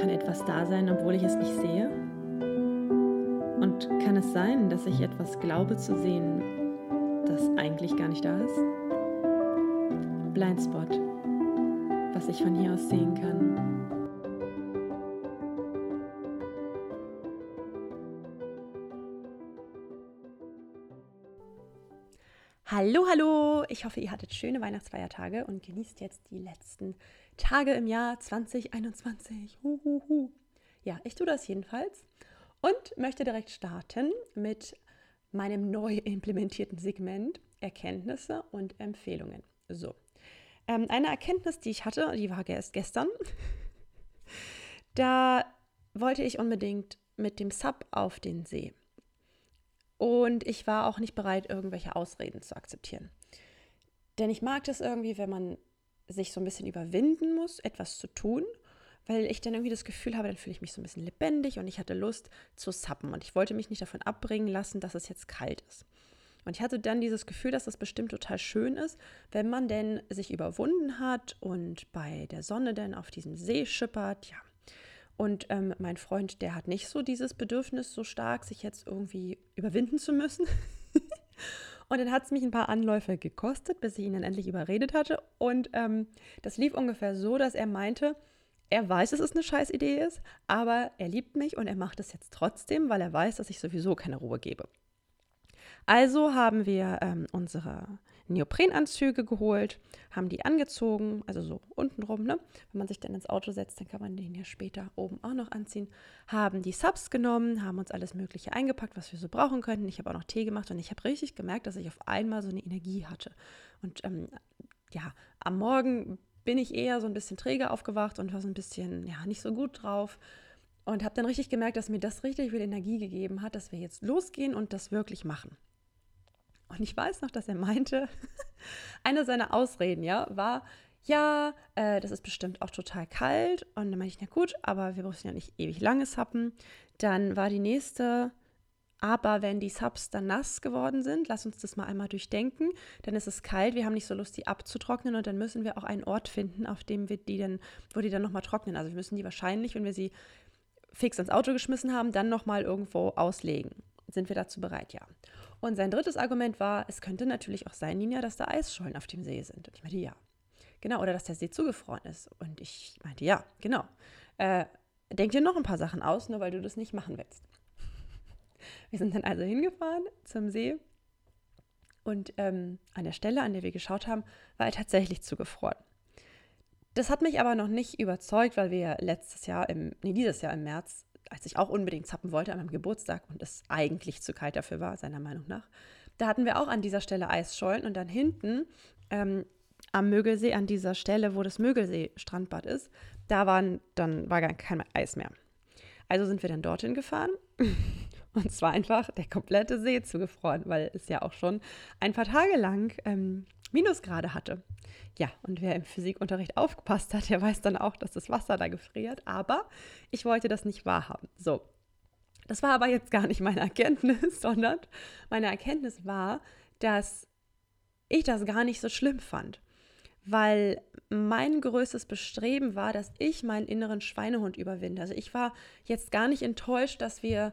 Kann etwas da sein, obwohl ich es nicht sehe? Und kann es sein, dass ich etwas glaube zu sehen, das eigentlich gar nicht da ist? Blindspot, was ich von hier aus sehen kann. Hallo, hallo! Ich hoffe, ihr hattet schöne Weihnachtsfeiertage und genießt jetzt die letzten Tage im Jahr 2021. Huhuhu. Ja, ich tue das jedenfalls und möchte direkt starten mit meinem neu implementierten Segment Erkenntnisse und Empfehlungen. So, ähm, eine Erkenntnis, die ich hatte, die war erst gestern. da wollte ich unbedingt mit dem Sub auf den See. Und ich war auch nicht bereit, irgendwelche Ausreden zu akzeptieren. Denn ich mag das irgendwie, wenn man sich so ein bisschen überwinden muss, etwas zu tun, weil ich dann irgendwie das Gefühl habe, dann fühle ich mich so ein bisschen lebendig und ich hatte Lust zu sappen und ich wollte mich nicht davon abbringen lassen, dass es jetzt kalt ist. Und ich hatte dann dieses Gefühl, dass das bestimmt total schön ist, wenn man denn sich überwunden hat und bei der Sonne dann auf diesem See schippert, ja. Und ähm, mein Freund, der hat nicht so dieses Bedürfnis so stark, sich jetzt irgendwie überwinden zu müssen. Und dann hat es mich ein paar Anläufe gekostet, bis ich ihn dann endlich überredet hatte. Und ähm, das lief ungefähr so, dass er meinte, er weiß, dass es eine Scheißidee ist, aber er liebt mich und er macht es jetzt trotzdem, weil er weiß, dass ich sowieso keine Ruhe gebe. Also haben wir ähm, unsere Neoprenanzüge geholt, haben die angezogen, also so untenrum, ne? Wenn man sich dann ins Auto setzt, dann kann man den hier später oben auch noch anziehen. Haben die Subs genommen, haben uns alles Mögliche eingepackt, was wir so brauchen könnten. Ich habe auch noch Tee gemacht und ich habe richtig gemerkt, dass ich auf einmal so eine Energie hatte. Und ähm, ja, am Morgen bin ich eher so ein bisschen träge aufgewacht und war so ein bisschen, ja, nicht so gut drauf. Und habe dann richtig gemerkt, dass mir das richtig viel Energie gegeben hat, dass wir jetzt losgehen und das wirklich machen. Und ich weiß noch, dass er meinte, eine seiner Ausreden, ja, war, ja, äh, das ist bestimmt auch total kalt. Und dann meinte ich, na gut, aber wir müssen ja nicht ewig lange sappen. Dann war die nächste, aber wenn die Subs dann nass geworden sind, lass uns das mal einmal durchdenken, dann ist es kalt, wir haben nicht so Lust, die abzutrocknen und dann müssen wir auch einen Ort finden, auf dem wir die dann, wo die dann nochmal trocknen. Also wir müssen die wahrscheinlich, wenn wir sie fix ins Auto geschmissen haben, dann nochmal irgendwo auslegen. Sind wir dazu bereit? Ja. Und sein drittes Argument war, es könnte natürlich auch sein, Nina, dass da Eisschollen auf dem See sind. Und ich meinte, ja. Genau, oder dass der See zugefroren ist. Und ich meinte, ja, genau. Äh, denk dir noch ein paar Sachen aus, nur weil du das nicht machen willst. Wir sind dann also hingefahren zum See und ähm, an der Stelle, an der wir geschaut haben, war er tatsächlich zugefroren. Das hat mich aber noch nicht überzeugt, weil wir letztes Jahr, im, nee, dieses Jahr im März als ich auch unbedingt zappen wollte an meinem Geburtstag und es eigentlich zu kalt dafür war, seiner Meinung nach, da hatten wir auch an dieser Stelle Eisschollen und dann hinten ähm, am Mögelsee, an dieser Stelle, wo das Mögelsee-Strandbad ist, da waren, dann war gar kein Eis mehr. Also sind wir dann dorthin gefahren und zwar einfach der komplette See zugefroren, weil es ja auch schon ein paar Tage lang ähm, Minusgrade hatte. Ja, und wer im Physikunterricht aufgepasst hat, der weiß dann auch, dass das Wasser da gefriert. Aber ich wollte das nicht wahrhaben. So, das war aber jetzt gar nicht meine Erkenntnis, sondern meine Erkenntnis war, dass ich das gar nicht so schlimm fand. Weil mein größtes Bestreben war, dass ich meinen inneren Schweinehund überwinde. Also ich war jetzt gar nicht enttäuscht, dass wir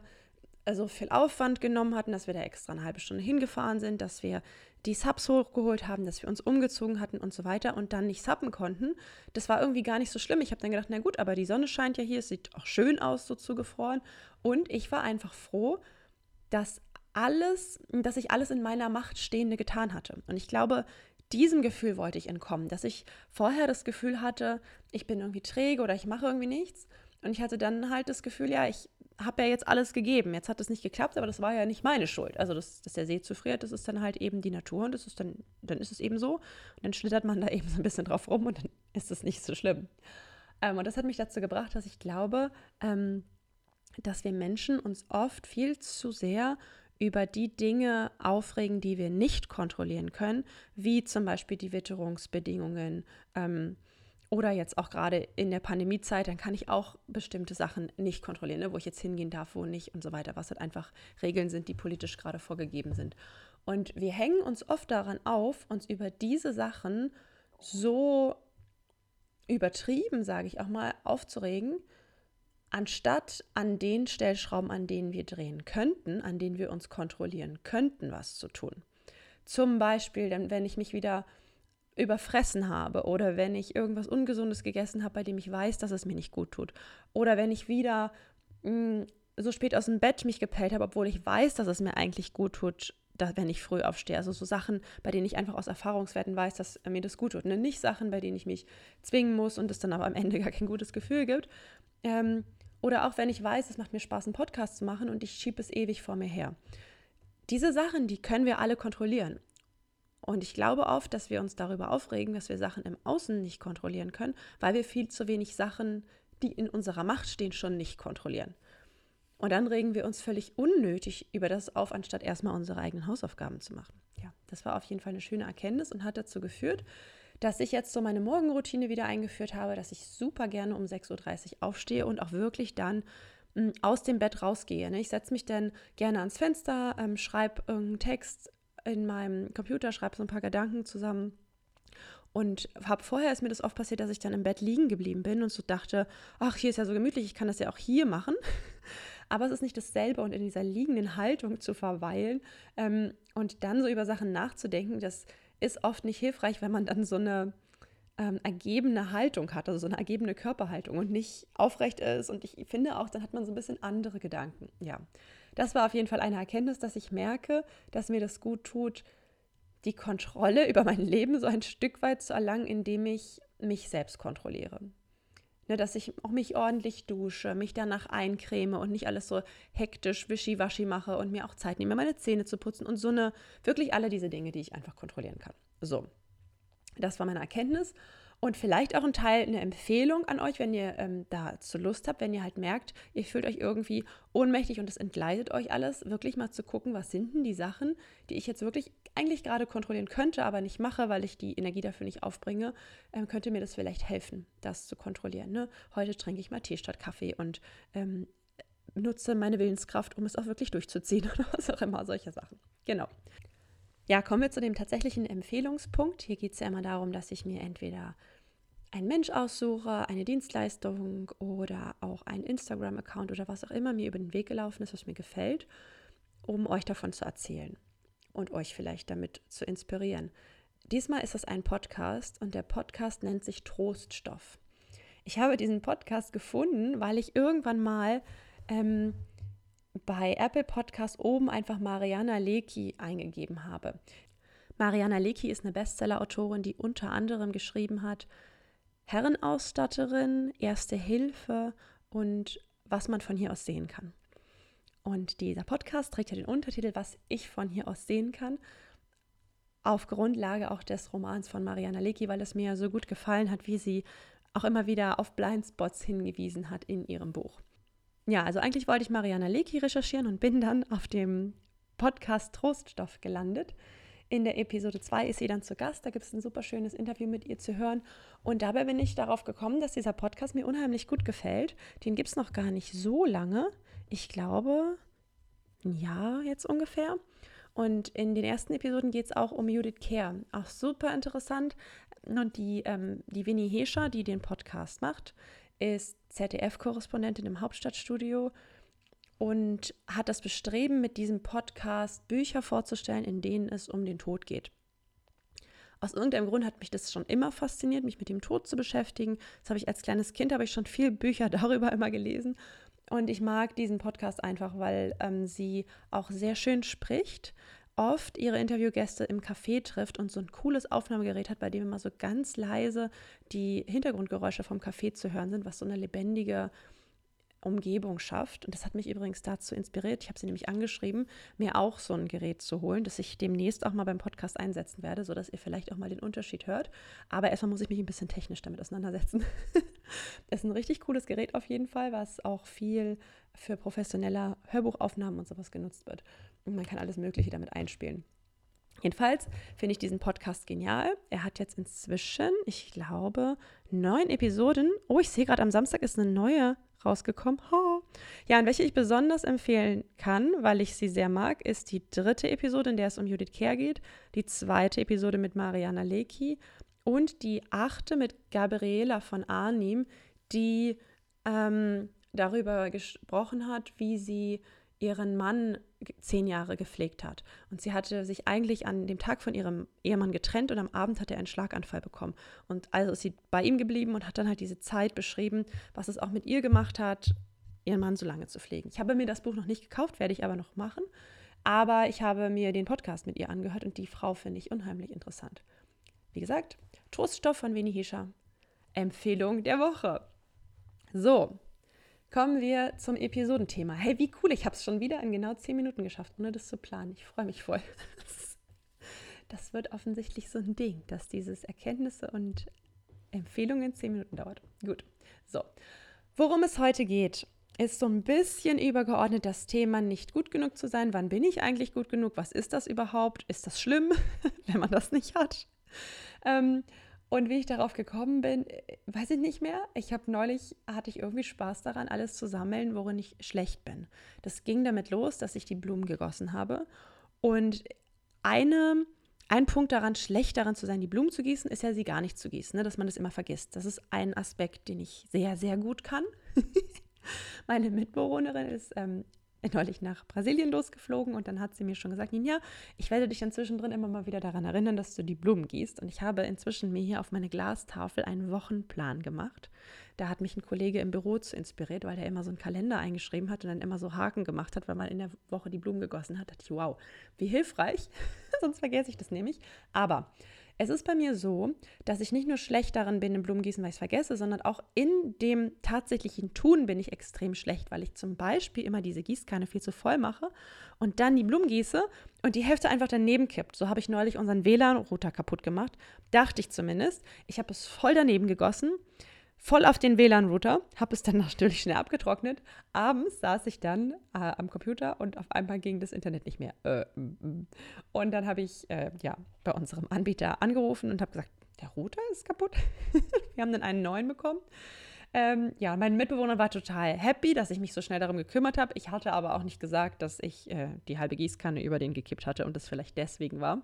so viel Aufwand genommen hatten, dass wir da extra eine halbe Stunde hingefahren sind, dass wir die Subs hochgeholt haben, dass wir uns umgezogen hatten und so weiter und dann nicht suppen konnten. Das war irgendwie gar nicht so schlimm. Ich habe dann gedacht, na gut, aber die Sonne scheint ja hier, es sieht auch schön aus, so zugefroren. Und ich war einfach froh, dass alles, dass ich alles in meiner Macht Stehende getan hatte. Und ich glaube, diesem Gefühl wollte ich entkommen, dass ich vorher das Gefühl hatte, ich bin irgendwie träge oder ich mache irgendwie nichts. Und ich hatte dann halt das Gefühl, ja, ich habe ja jetzt alles gegeben. Jetzt hat es nicht geklappt, aber das war ja nicht meine Schuld. Also, dass, dass der See zufriert, das ist dann halt eben die Natur und das ist dann, dann ist es eben so. Und dann schlittert man da eben so ein bisschen drauf rum und dann ist es nicht so schlimm. Ähm, und das hat mich dazu gebracht, dass ich glaube, ähm, dass wir Menschen uns oft viel zu sehr über die Dinge aufregen, die wir nicht kontrollieren können, wie zum Beispiel die Witterungsbedingungen, ähm, oder jetzt auch gerade in der Pandemiezeit, dann kann ich auch bestimmte Sachen nicht kontrollieren, ne? wo ich jetzt hingehen darf, wo nicht und so weiter, was halt einfach Regeln sind, die politisch gerade vorgegeben sind. Und wir hängen uns oft daran auf, uns über diese Sachen so übertrieben, sage ich auch mal, aufzuregen, anstatt an den Stellschrauben, an denen wir drehen könnten, an denen wir uns kontrollieren könnten, was zu tun. Zum Beispiel, wenn ich mich wieder überfressen habe oder wenn ich irgendwas Ungesundes gegessen habe, bei dem ich weiß, dass es mir nicht gut tut. Oder wenn ich wieder mh, mm, so spät aus dem Bett mich gepellt habe, obwohl ich weiß, dass es mir eigentlich gut tut, da, wenn ich früh aufstehe. Also so Sachen, bei denen ich einfach aus Erfahrungswerten weiß, dass mir das gut tut. Ne? Nicht Sachen, bei denen ich mich zwingen muss und es dann aber am Ende gar kein gutes Gefühl gibt. Ähm, oder auch wenn ich weiß, es macht mir Spaß, einen Podcast zu machen und ich schiebe es ewig vor mir her. Diese Sachen, die können wir alle kontrollieren. Und ich glaube oft, dass wir uns darüber aufregen, dass wir Sachen im Außen nicht kontrollieren können, weil wir viel zu wenig Sachen, die in unserer Macht stehen, schon nicht kontrollieren. Und dann regen wir uns völlig unnötig über das auf, anstatt erstmal unsere eigenen Hausaufgaben zu machen. Ja, das war auf jeden Fall eine schöne Erkenntnis und hat dazu geführt, dass ich jetzt so meine Morgenroutine wieder eingeführt habe, dass ich super gerne um 6.30 Uhr aufstehe und auch wirklich dann hm, aus dem Bett rausgehe. Ne? Ich setze mich dann gerne ans Fenster, ähm, schreibe irgendeinen Text in meinem Computer, schreibe so ein paar Gedanken zusammen. Und habe vorher ist mir das oft passiert, dass ich dann im Bett liegen geblieben bin und so dachte, ach, hier ist ja so gemütlich, ich kann das ja auch hier machen. Aber es ist nicht dasselbe und in dieser liegenden Haltung zu verweilen ähm, und dann so über Sachen nachzudenken, das ist oft nicht hilfreich, wenn man dann so eine ähm, ergebene Haltung hat, also so eine ergebene Körperhaltung und nicht aufrecht ist. Und ich finde auch, dann hat man so ein bisschen andere Gedanken. Ja, das war auf jeden Fall eine Erkenntnis, dass ich merke, dass mir das gut tut, die Kontrolle über mein Leben so ein Stück weit zu erlangen, indem ich mich selbst kontrolliere. Ne, dass ich auch mich ordentlich dusche, mich danach eincreme und nicht alles so hektisch wischiwaschi mache und mir auch Zeit nehme, meine Zähne zu putzen und so eine, wirklich alle diese Dinge, die ich einfach kontrollieren kann. So, das war meine Erkenntnis. Und vielleicht auch ein Teil, eine Empfehlung an euch, wenn ihr ähm, dazu Lust habt, wenn ihr halt merkt, ihr fühlt euch irgendwie ohnmächtig und es entgleitet euch alles, wirklich mal zu gucken, was sind denn die Sachen, die ich jetzt wirklich eigentlich gerade kontrollieren könnte, aber nicht mache, weil ich die Energie dafür nicht aufbringe, ähm, könnte mir das vielleicht helfen, das zu kontrollieren. Ne? Heute trinke ich mal Tee statt Kaffee und ähm, nutze meine Willenskraft, um es auch wirklich durchzuziehen oder was auch immer, solche Sachen. Genau. Ja, kommen wir zu dem tatsächlichen Empfehlungspunkt. Hier geht es ja immer darum, dass ich mir entweder einen Mensch aussuche, eine Dienstleistung oder auch einen Instagram-Account oder was auch immer mir über den Weg gelaufen ist, was mir gefällt, um euch davon zu erzählen und euch vielleicht damit zu inspirieren. Diesmal ist es ein Podcast und der Podcast nennt sich Troststoff. Ich habe diesen Podcast gefunden, weil ich irgendwann mal ähm, bei Apple Podcast oben einfach Mariana Lecki eingegeben habe. Mariana Lecki ist eine Bestseller-Autorin, die unter anderem geschrieben hat Herrenausstatterin, Erste Hilfe und was man von hier aus sehen kann. Und dieser Podcast trägt ja den Untertitel, was ich von hier aus sehen kann, auf Grundlage auch des Romans von Mariana Lecki, weil es mir so gut gefallen hat, wie sie auch immer wieder auf Blindspots hingewiesen hat in ihrem Buch. Ja, also eigentlich wollte ich Mariana Lecki recherchieren und bin dann auf dem Podcast Troststoff gelandet. In der Episode 2 ist sie dann zu Gast. Da gibt es ein super schönes Interview mit ihr zu hören. Und dabei bin ich darauf gekommen, dass dieser Podcast mir unheimlich gut gefällt. Den gibt es noch gar nicht so lange. Ich glaube, ein Jahr jetzt ungefähr. Und in den ersten Episoden geht es auch um Judith Kerr. Auch super interessant. Und die, ähm, die Winnie Hescher, die den Podcast macht, ist ZDF-Korrespondentin im Hauptstadtstudio und hat das Bestreben, mit diesem Podcast Bücher vorzustellen, in denen es um den Tod geht. Aus irgendeinem Grund hat mich das schon immer fasziniert, mich mit dem Tod zu beschäftigen. Das habe ich als kleines Kind, habe ich schon viele Bücher darüber immer gelesen. Und ich mag diesen Podcast einfach, weil ähm, sie auch sehr schön spricht, oft ihre Interviewgäste im Café trifft und so ein cooles Aufnahmegerät hat, bei dem immer so ganz leise die Hintergrundgeräusche vom Café zu hören sind, was so eine lebendige Umgebung schafft. Und das hat mich übrigens dazu inspiriert. Ich habe sie nämlich angeschrieben, mir auch so ein Gerät zu holen, das ich demnächst auch mal beim Podcast einsetzen werde, sodass ihr vielleicht auch mal den Unterschied hört. Aber erstmal muss ich mich ein bisschen technisch damit auseinandersetzen. das ist ein richtig cooles Gerät auf jeden Fall, was auch viel für professionelle Hörbuchaufnahmen und sowas genutzt wird. Man kann alles Mögliche damit einspielen. Jedenfalls finde ich diesen Podcast genial. Er hat jetzt inzwischen, ich glaube, neun Episoden. Oh, ich sehe gerade, am Samstag ist eine neue rausgekommen. Ha. Ja, und welche ich besonders empfehlen kann, weil ich sie sehr mag, ist die dritte Episode, in der es um Judith Kerr geht, die zweite Episode mit Mariana Lecki und die achte mit Gabriela von Arnim, die ähm, darüber gesprochen hat, wie sie ihren Mann zehn Jahre gepflegt hat. Und sie hatte sich eigentlich an dem Tag von ihrem Ehemann getrennt und am Abend hat er einen Schlaganfall bekommen. Und also ist sie bei ihm geblieben und hat dann halt diese Zeit beschrieben, was es auch mit ihr gemacht hat, ihren Mann so lange zu pflegen. Ich habe mir das Buch noch nicht gekauft, werde ich aber noch machen. Aber ich habe mir den Podcast mit ihr angehört und die Frau finde ich unheimlich interessant. Wie gesagt, Troststoff von Winnie Hischer. Empfehlung der Woche. So, kommen wir zum Episodenthema. Hey, wie cool, ich habe es schon wieder in genau zehn Minuten geschafft, ohne das zu planen. Ich freue mich voll. Das wird offensichtlich so ein Ding, dass dieses Erkenntnisse und Empfehlungen zehn Minuten dauert. Gut, so. Worum es heute geht, ist so ein bisschen übergeordnet das Thema, nicht gut genug zu sein. Wann bin ich eigentlich gut genug? Was ist das überhaupt? Ist das schlimm, wenn man das nicht hat? Ähm, und wie ich darauf gekommen bin, äh, weiß ich nicht mehr. Ich habe neulich, hatte ich irgendwie Spaß daran, alles zu sammeln, worin ich schlecht bin. Das ging damit los, dass ich die Blumen gegossen habe. Und eine, ein Punkt daran, schlecht daran zu sein, die Blumen zu gießen, ist ja, sie gar nicht zu gießen, ne? dass man das immer vergisst. Das ist ein Aspekt, den ich sehr, sehr gut kann. Meine Mitbewohnerin ist ähm, neulich nach Brasilien losgeflogen und dann hat sie mir schon gesagt, Ninja, ich werde dich dann zwischendrin immer mal wieder daran erinnern, dass du die Blumen gießt. Und ich habe inzwischen mir hier auf meine Glastafel einen Wochenplan gemacht. Da hat mich ein Kollege im Büro zu inspiriert, weil er immer so einen Kalender eingeschrieben hat und dann immer so Haken gemacht hat, weil man in der Woche die Blumen gegossen hat. Da dachte ich, wow, wie hilfreich. Sonst vergesse ich das nämlich. Aber es ist bei mir so, dass ich nicht nur schlecht darin bin, im Blumengießen, weil ich es vergesse, sondern auch in dem tatsächlichen Tun bin ich extrem schlecht, weil ich zum Beispiel immer diese Gießkanne viel zu voll mache und dann die Blumen gieße und die Hälfte einfach daneben kippt. So habe ich neulich unseren WLAN-Router kaputt gemacht. Dachte ich zumindest. Ich habe es voll daneben gegossen voll auf den WLAN-Router, habe es dann natürlich schnell abgetrocknet. Abends saß ich dann äh, am Computer und auf einmal ging das Internet nicht mehr. Äh, und dann habe ich äh, ja, bei unserem Anbieter angerufen und habe gesagt, der Router ist kaputt. Wir haben dann einen neuen bekommen. Ähm, ja, mein Mitbewohner war total happy, dass ich mich so schnell darum gekümmert habe. Ich hatte aber auch nicht gesagt, dass ich äh, die halbe Gießkanne über den gekippt hatte und das vielleicht deswegen war.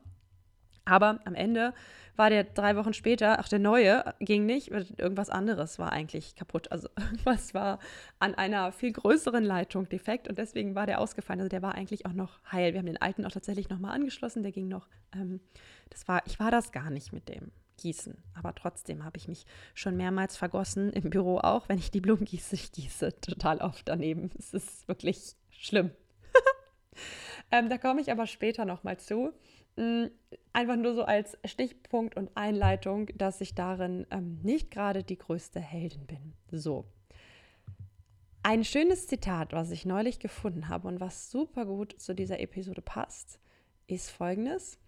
Aber am Ende war der drei Wochen später, ach, der neue ging nicht, irgendwas anderes war eigentlich kaputt. Also irgendwas war an einer viel größeren Leitung defekt und deswegen war der ausgefallen. Also der war eigentlich auch noch heil. Wir haben den alten auch tatsächlich nochmal angeschlossen, der ging noch. Ähm, das war, ich war das gar nicht mit dem Gießen. Aber trotzdem habe ich mich schon mehrmals vergossen, im Büro auch, wenn ich die Blumen gieße. Ich gieße total oft daneben. Es ist wirklich schlimm. ähm, da komme ich aber später nochmal zu. Mm, einfach nur so als Stichpunkt und Einleitung, dass ich darin ähm, nicht gerade die größte Heldin bin. So. Ein schönes Zitat, was ich neulich gefunden habe und was super gut zu dieser Episode passt, ist folgendes.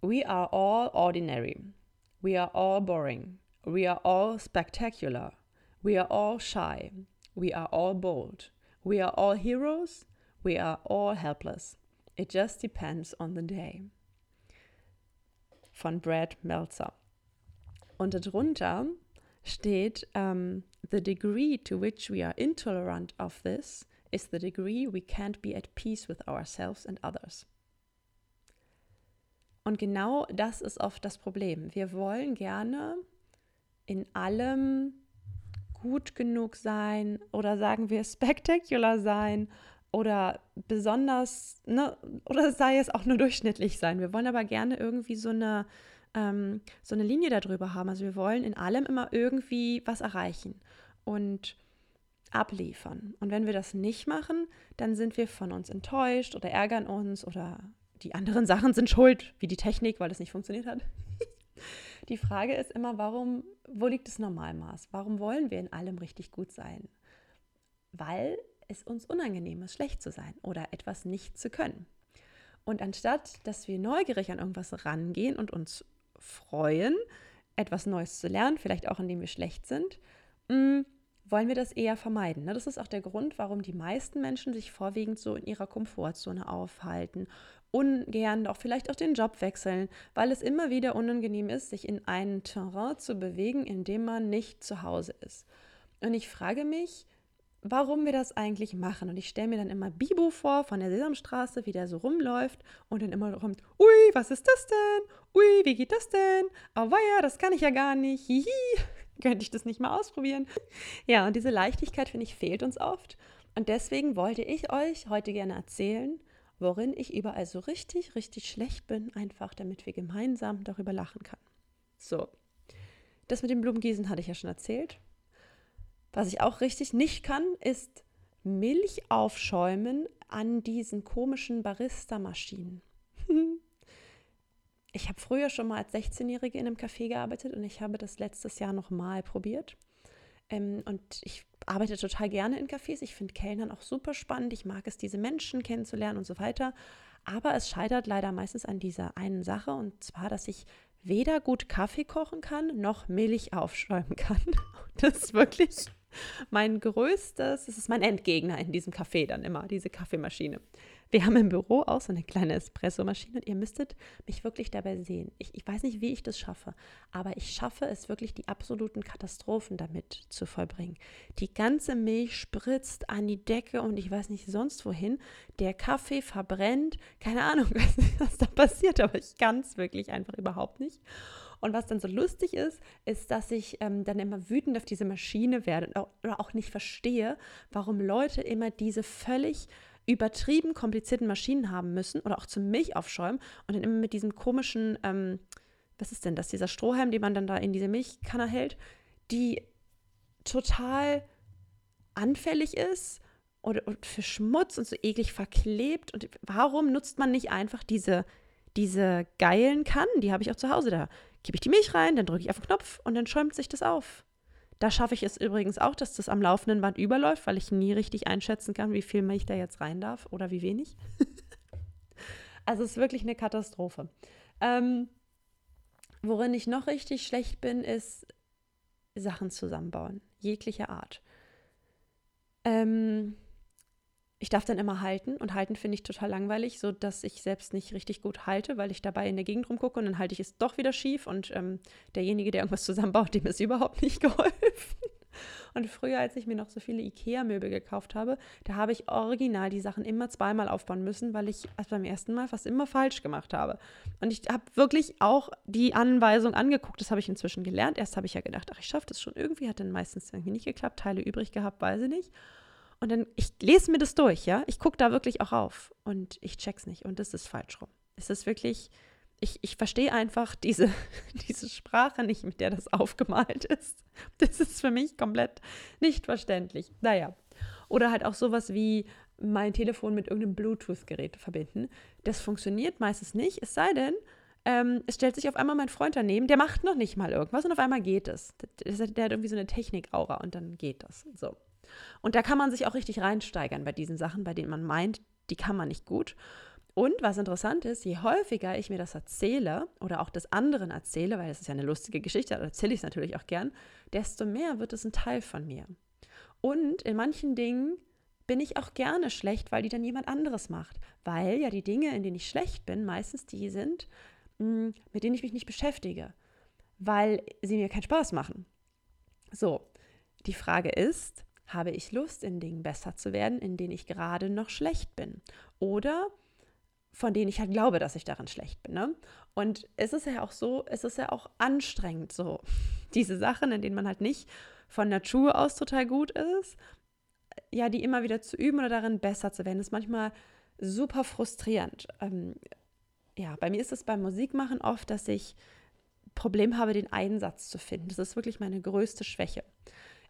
We are all ordinary. We are all boring. We are all spectacular. We are all shy. We are all bold. We are all heroes. We are all helpless. It just depends on the day. Von Brad Meltzer. Und darunter steht, um, the degree to which we are intolerant of this is the degree we can't be at peace with ourselves and others. Und genau das ist oft das Problem. Wir wollen gerne in allem gut genug sein oder sagen wir spectacular sein oder besonders, ne, oder sei es auch nur durchschnittlich sein. Wir wollen aber gerne irgendwie so eine, ähm, so eine Linie darüber haben. Also wir wollen in allem immer irgendwie was erreichen und abliefern. Und wenn wir das nicht machen, dann sind wir von uns enttäuscht oder ärgern uns oder die anderen Sachen sind schuld, wie die Technik, weil das nicht funktioniert hat. die Frage ist immer, warum, wo liegt das Normalmaß? Warum wollen wir in allem richtig gut sein? Weil es uns unangenehm ist, schlecht zu sein oder etwas nicht zu können. Und anstatt, dass wir neugierig an irgendwas rangehen und uns freuen, etwas Neues zu lernen, vielleicht auch indem wir schlecht sind, mm, wollen wir das eher vermeiden. Ne? Das ist auch der Grund, warum die meisten Menschen sich vorwiegend so in ihrer Komfortzone aufhalten, ungern auch vielleicht auch den Job wechseln, weil es immer wieder unangenehm ist, sich in ein Terrain zu bewegen, in dem man nicht zu Hause ist. Und ich frage mich, warum wir das eigentlich machen. Und ich stelle mir dann immer Bibo vor von der Sesamstraße, wie der so rumläuft und dann immer kommt, ui, was ist das denn? Ui, wie geht das denn? Oh weia, das kann ich ja gar nicht. Hihi. könnte ich das nicht mal ausprobieren. Ja, und diese Leichtigkeit, finde ich, fehlt uns oft. Und deswegen wollte ich euch heute gerne erzählen, worin ich überall so richtig, richtig schlecht bin, einfach damit wir gemeinsam darüber lachen können. So, das mit dem Blumengießen hatte ich ja schon erzählt. Was ich auch richtig nicht kann, ist Milch aufschäumen an diesen komischen Barista-Maschinen. ich habe früher schon mal als 16-Jährige in einem Café gearbeitet und ich habe das letztes Jahr noch mal probiert. Ähm, und ich arbeite total gerne in Cafés. Ich finde Kellnern auch super spannend. Ich mag es, diese Menschen kennenzulernen und so weiter. Aber es scheitert leider meistens an dieser einen Sache und zwar, dass ich weder gut Kaffee kochen kann, noch Milch aufschäumen kann. Das ist wirklich mein größtes, das ist mein Endgegner in diesem Café dann immer, diese Kaffeemaschine. Wir haben im Büro auch so eine kleine Espressomaschine und ihr müsstet mich wirklich dabei sehen. Ich, ich weiß nicht, wie ich das schaffe, aber ich schaffe es wirklich, die absoluten Katastrophen damit zu vollbringen. Die ganze Milch spritzt an die Decke und ich weiß nicht sonst wohin. Der Kaffee verbrennt. Keine Ahnung, was da passiert, aber ich kann es wirklich einfach überhaupt nicht. Und was dann so lustig ist, ist, dass ich ähm, dann immer wütend auf diese Maschine werde oder auch nicht verstehe, warum Leute immer diese völlig übertrieben komplizierten Maschinen haben müssen oder auch zum Milch aufschäumen und dann immer mit diesem komischen, ähm, was ist denn das, dieser Strohhalm, den man dann da in diese Milchkanne hält, die total anfällig ist oder, oder für Schmutz und so eklig verklebt. Und warum nutzt man nicht einfach diese, diese geilen Kannen? Die habe ich auch zu Hause. Da gebe ich die Milch rein, dann drücke ich auf den Knopf und dann schäumt sich das auf. Da schaffe ich es übrigens auch, dass das am laufenden Band überläuft, weil ich nie richtig einschätzen kann, wie viel Milch da jetzt rein darf oder wie wenig. also es ist wirklich eine Katastrophe. Ähm, worin ich noch richtig schlecht bin, ist Sachen zusammenbauen, jeglicher Art. Ähm, ich darf dann immer halten und halten finde ich total langweilig, so dass ich selbst nicht richtig gut halte, weil ich dabei in der Gegend rumgucke und dann halte ich es doch wieder schief und ähm, derjenige, der irgendwas zusammenbaut, dem ist überhaupt nicht geholfen. Und früher, als ich mir noch so viele Ikea-Möbel gekauft habe, da habe ich original die Sachen immer zweimal aufbauen müssen, weil ich es beim ersten Mal fast immer falsch gemacht habe. Und ich habe wirklich auch die Anweisung angeguckt. Das habe ich inzwischen gelernt. Erst habe ich ja gedacht, ach, ich schaffe das schon irgendwie. Hat dann meistens irgendwie nicht geklappt. Teile übrig gehabt, weiß ich nicht. Und dann, ich lese mir das durch, ja. Ich gucke da wirklich auch auf und ich check's nicht. Und das ist falsch rum. Es ist wirklich, ich, ich verstehe einfach diese, diese Sprache nicht, mit der das aufgemalt ist. Das ist für mich komplett nicht verständlich. Naja. Oder halt auch sowas wie mein Telefon mit irgendeinem Bluetooth-Gerät verbinden. Das funktioniert meistens nicht, es sei denn, ähm, es stellt sich auf einmal mein Freund daneben, der macht noch nicht mal irgendwas und auf einmal geht es. Der, der hat irgendwie so eine Technik-Aura und dann geht das. So. Und da kann man sich auch richtig reinsteigern bei diesen Sachen, bei denen man meint, die kann man nicht gut. Und was interessant ist, je häufiger ich mir das erzähle oder auch des anderen erzähle, weil es ist ja eine lustige Geschichte, da erzähle ich es natürlich auch gern, desto mehr wird es ein Teil von mir. Und in manchen Dingen bin ich auch gerne schlecht, weil die dann jemand anderes macht. Weil ja die Dinge, in denen ich schlecht bin, meistens die sind, hm, mit denen ich mich nicht beschäftige, weil sie mir keinen Spaß machen. So, die Frage ist, habe ich Lust, in Dingen besser zu werden, in denen ich gerade noch schlecht bin? Oder von denen ich halt glaube, dass ich daran schlecht bin. Ne? Und es ist ja auch so, es ist ja auch anstrengend, so diese Sachen, in denen man halt nicht von Natur aus total gut ist, ja, die immer wieder zu üben oder darin besser zu werden, ist manchmal super frustrierend. Ähm, ja, bei mir ist es beim Musikmachen oft, dass ich Problem habe, den Einsatz zu finden. Das ist wirklich meine größte Schwäche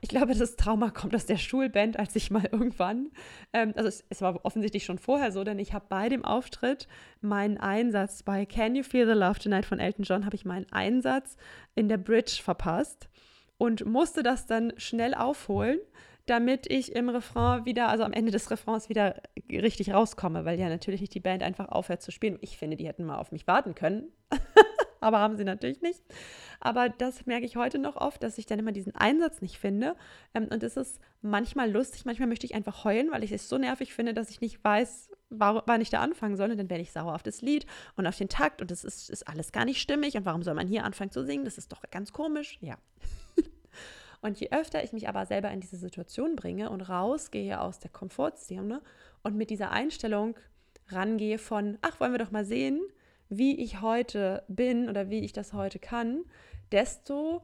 ich glaube, das Trauma kommt aus der Schulband, als ich mal irgendwann, ähm, also es, es, war offensichtlich schon vorher so, denn ich habe bei dem Auftritt meinen Einsatz bei Can You Feel the Love Tonight von Elton John, habe ich meinen Einsatz in der Bridge verpasst und musste das dann schnell aufholen, damit ich im Refrain wieder, also am Ende des Refrains wieder richtig rauskomme, weil ja natürlich nicht die Band einfach aufhört zu spielen. Ich finde, die hätten mal auf mich warten können. aber haben sie natürlich nicht. Aber das merke ich heute noch oft, dass ich dann immer diesen Einsatz nicht finde. Ähm, und es ist manchmal lustig, manchmal möchte ich einfach heulen, weil ich es so nervig finde, dass ich nicht weiß, wann ich da anfangen soll. Und dann werde ich sauer auf das Lied und auf den Takt und das ist, ist alles gar nicht stimmig. Und warum soll man hier anfangen zu singen? Das ist doch ganz komisch. Ja. Und je öfter ich mich aber selber in diese Situation bringe und rausgehe aus der Komfortzone und mit dieser Einstellung rangehe von, ach, wollen wir doch mal sehen, wie ich heute bin oder wie ich das heute kann, desto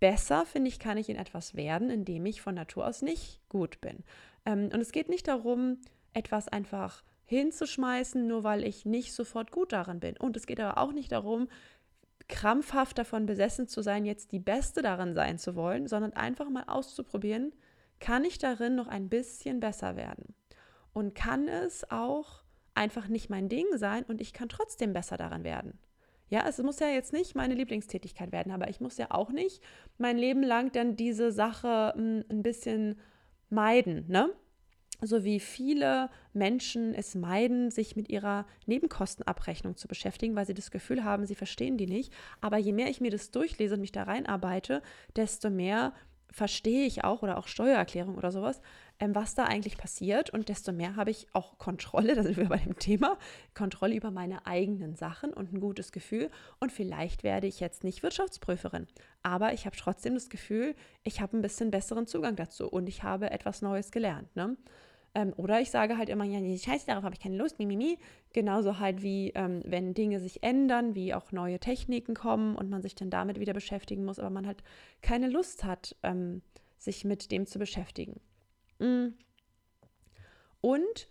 besser, finde ich, kann ich in etwas werden, in dem ich von Natur aus nicht gut bin. Ähm, und es geht nicht darum, etwas einfach hinzuschmeißen, nur weil ich nicht sofort gut daran bin. Und es geht aber auch nicht darum, krampfhaft davon besessen zu sein, jetzt die Beste daran sein zu wollen, sondern einfach mal auszuprobieren, kann ich darin noch ein bisschen besser werden? Und kann es auch einfach nicht mein Ding sein und ich kann trotzdem besser daran werden? Ja, es muss ja jetzt nicht meine Lieblingstätigkeit werden, aber ich muss ja auch nicht mein Leben lang dann diese Sache hm, ein bisschen meiden, ne? so wie viele Menschen es meiden, sich mit ihrer Nebenkostenabrechnung zu beschäftigen, weil sie das Gefühl haben, sie verstehen die nicht. Aber je mehr ich mir das durchlese und mich da reinarbeite, desto mehr verstehe ich auch oder auch Steuererklärung oder sowas, was da eigentlich passiert und desto mehr habe ich auch Kontrolle, da sind wir bei dem Thema, Kontrolle über meine eigenen Sachen und ein gutes Gefühl und vielleicht werde ich jetzt nicht Wirtschaftsprüferin, aber ich habe trotzdem das Gefühl, ich habe ein bisschen besseren Zugang dazu und ich habe etwas Neues gelernt. Ne? Ähm, oder ich sage halt immer, ja, nee, scheiße, darauf habe ich keine Lust, mimimi. Genauso halt wie, ähm, wenn Dinge sich ändern, wie auch neue Techniken kommen und man sich dann damit wieder beschäftigen muss, aber man halt keine Lust hat, ähm, sich mit dem zu beschäftigen. Mm. Und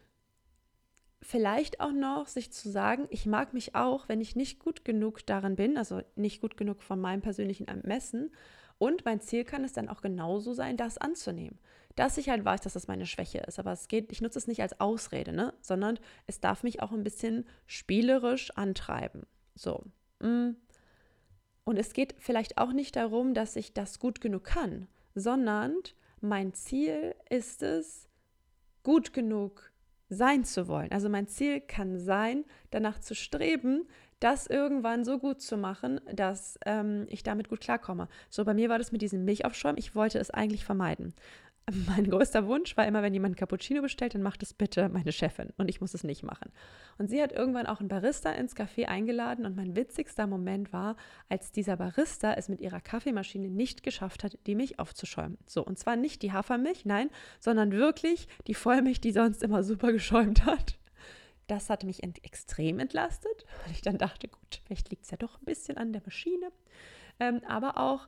vielleicht auch noch sich zu sagen, ich mag mich auch, wenn ich nicht gut genug darin bin, also nicht gut genug von meinem persönlichen Ermessen. Und mein Ziel kann es dann auch genauso sein, das anzunehmen dass ich halt weiß, dass das meine Schwäche ist. Aber es geht, ich nutze es nicht als Ausrede, ne? sondern es darf mich auch ein bisschen spielerisch antreiben. So. Mm. Und es geht vielleicht auch nicht darum, dass ich das gut genug kann, sondern mein Ziel ist es, gut genug sein zu wollen. Also mein Ziel kann sein, danach zu streben, das irgendwann so gut zu machen, dass ähm, ich damit gut klarkomme. So, bei mir war das mit diesem Milchaufschäumen. Ich wollte es eigentlich vermeiden. Mein größter Wunsch war immer, wenn jemand Cappuccino bestellt, dann macht es bitte meine Chefin und ich muss es nicht machen. Und sie hat irgendwann auch einen Barista ins Café eingeladen und mein witzigster Moment war, als dieser Barista es mit ihrer Kaffeemaschine nicht geschafft hat, die Milch aufzuschäumen. So, und zwar nicht die Hafermilch, nein, sondern wirklich die Vollmilch, die sonst immer super geschäumt hat. Das hat mich ent extrem entlastet, weil ich dann dachte, gut, vielleicht liegt es ja doch ein bisschen an der Maschine. Ähm, aber auch,